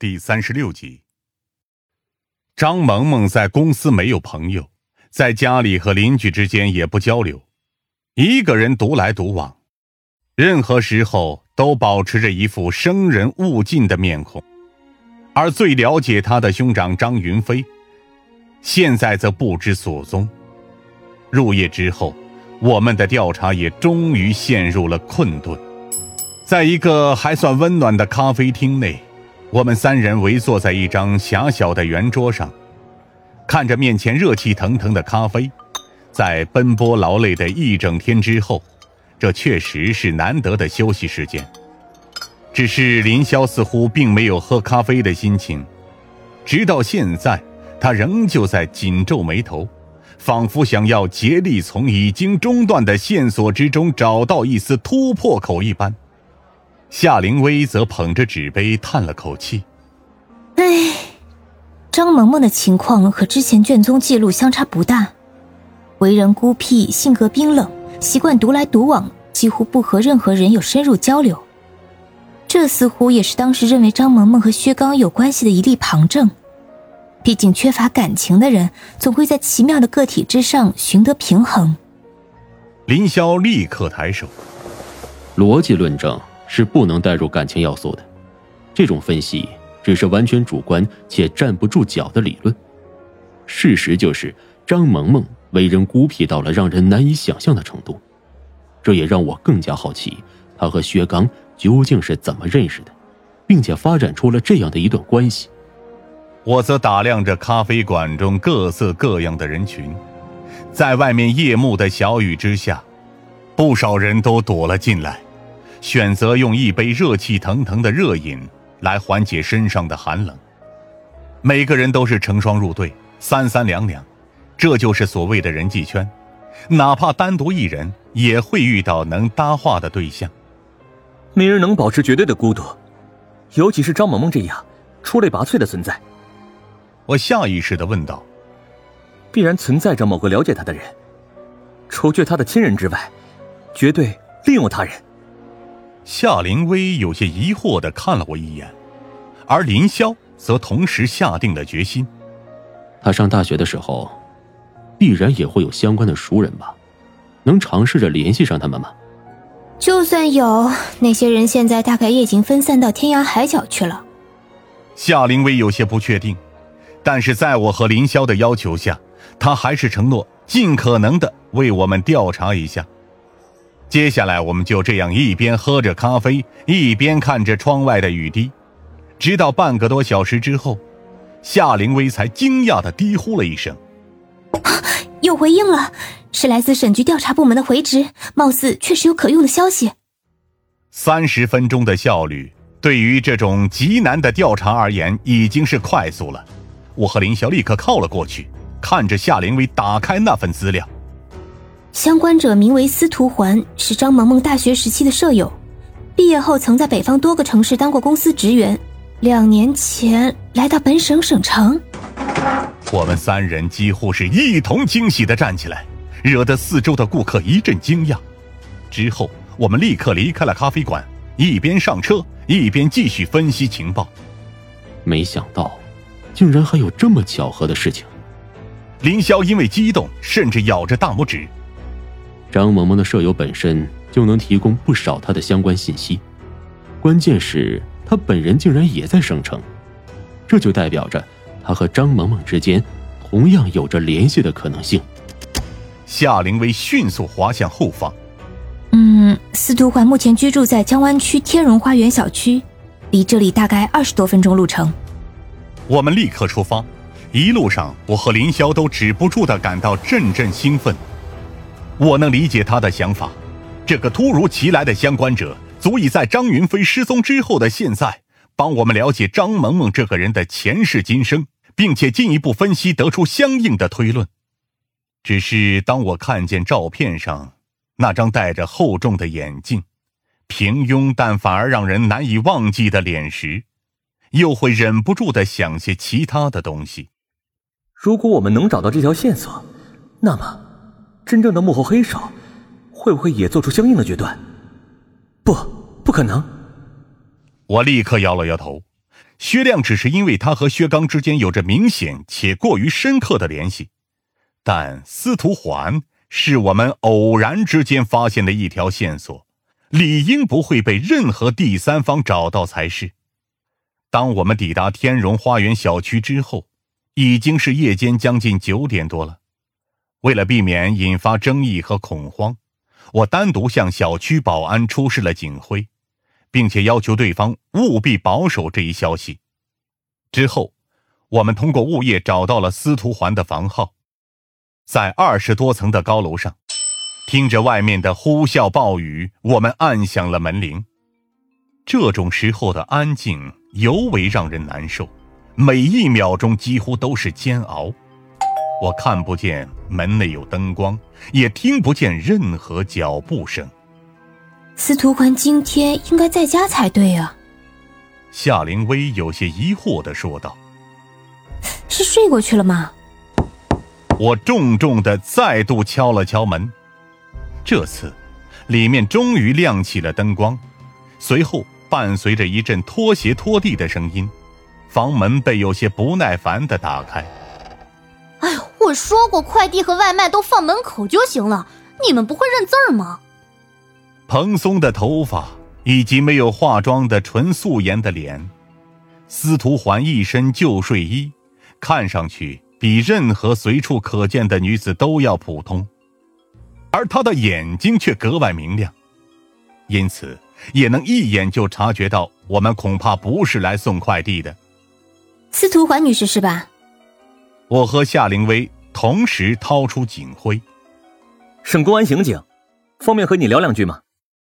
第三十六集。张萌萌在公司没有朋友，在家里和邻居之间也不交流，一个人独来独往，任何时候都保持着一副生人勿近的面孔。而最了解他的兄长张云飞，现在则不知所踪。入夜之后，我们的调查也终于陷入了困顿。在一个还算温暖的咖啡厅内。我们三人围坐在一张狭小的圆桌上，看着面前热气腾腾的咖啡。在奔波劳累的一整天之后，这确实是难得的休息时间。只是林霄似乎并没有喝咖啡的心情，直到现在，他仍旧在紧皱眉头，仿佛想要竭力从已经中断的线索之中找到一丝突破口一般。夏灵薇则捧着纸杯叹了口气：“哎，张萌萌的情况和之前卷宗记录相差不大，为人孤僻，性格冰冷，习惯独来独往，几乎不和任何人有深入交流。这似乎也是当时认为张萌萌和薛刚有关系的一例旁证。毕竟缺乏感情的人，总会在奇妙的个体之上寻得平衡。”林霄立刻抬手，逻辑论证。是不能带入感情要素的，这种分析只是完全主观且站不住脚的理论。事实就是张萌萌为人孤僻到了让人难以想象的程度，这也让我更加好奇，他和薛刚究竟是怎么认识的，并且发展出了这样的一段关系。我则打量着咖啡馆中各色各样的人群，在外面夜幕的小雨之下，不少人都躲了进来。选择用一杯热气腾腾的热饮来缓解身上的寒冷。每个人都是成双入对，三三两两，这就是所谓的人际圈。哪怕单独一人，也会遇到能搭话的对象。没人能保持绝对的孤独，尤其是张萌萌这样出类拔萃的存在。我下意识的问道：“必然存在着某个了解他的人，除却他的亲人之外，绝对另有他人。”夏灵薇有些疑惑的看了我一眼，而林霄则同时下定了决心。他上大学的时候，必然也会有相关的熟人吧？能尝试着联系上他们吗？就算有，那些人现在大概也已经分散到天涯海角去了。夏灵薇有些不确定，但是在我和林霄的要求下，他还是承诺尽可能的为我们调查一下。接下来，我们就这样一边喝着咖啡，一边看着窗外的雨滴，直到半个多小时之后，夏灵薇才惊讶的低呼了一声：“有回应了，是来自省局调查部门的回执，貌似确实有可用的消息。”三十分钟的效率，对于这种极难的调查而言，已经是快速了。我和林霄立刻靠了过去，看着夏灵薇打开那份资料。相关者名为司徒环，是张萌萌大学时期的舍友，毕业后曾在北方多个城市当过公司职员，两年前来到本省省城。我们三人几乎是一同惊喜的站起来，惹得四周的顾客一阵惊讶。之后，我们立刻离开了咖啡馆，一边上车一边继续分析情报。没想到，竟然还有这么巧合的事情。林霄因为激动，甚至咬着大拇指。张萌萌的舍友本身就能提供不少她的相关信息，关键是她本人竟然也在省城，这就代表着她和张萌萌之间同样有着联系的可能性。夏灵薇迅速滑向后方。嗯，司徒环目前居住在江湾区天荣花园小区，离这里大概二十多分钟路程。我们立刻出发，一路上我和林霄都止不住的感到阵阵兴奋。我能理解他的想法，这个突如其来的相关者，足以在张云飞失踪之后的现在，帮我们了解张萌萌这个人的前世今生，并且进一步分析，得出相应的推论。只是当我看见照片上那张戴着厚重的眼镜、平庸但反而让人难以忘记的脸时，又会忍不住的想些其他的东西。如果我们能找到这条线索，那么……真正的幕后黑手，会不会也做出相应的决断？不，不可能！我立刻摇了摇头。薛亮只是因为他和薛刚之间有着明显且过于深刻的联系，但司徒环是我们偶然之间发现的一条线索，理应不会被任何第三方找到才是。当我们抵达天荣花园小区之后，已经是夜间将近九点多了。为了避免引发争议和恐慌，我单独向小区保安出示了警徽。并且要求对方务必保守这一消息。之后，我们通过物业找到了司徒环的房号，在二十多层的高楼上，听着外面的呼啸暴雨，我们按响了门铃。这种时候的安静尤为让人难受，每一秒钟几乎都是煎熬。我看不见门内有灯光，也听不见任何脚步声。司徒环今天应该在家才对啊。夏灵薇有些疑惑的说道：“是睡过去了吗？”我重重的再度敲了敲门，这次，里面终于亮起了灯光，随后伴随着一阵拖鞋拖地的声音，房门被有些不耐烦的打开。说过快递和外卖都放门口就行了，你们不会认字儿吗？蓬松的头发以及没有化妆的纯素颜的脸，司徒环一身旧睡衣，看上去比任何随处可见的女子都要普通，而她的眼睛却格外明亮，因此也能一眼就察觉到我们恐怕不是来送快递的。司徒环女士是吧？我和夏灵薇同时掏出警徽。省公安刑警，方便和你聊两句吗？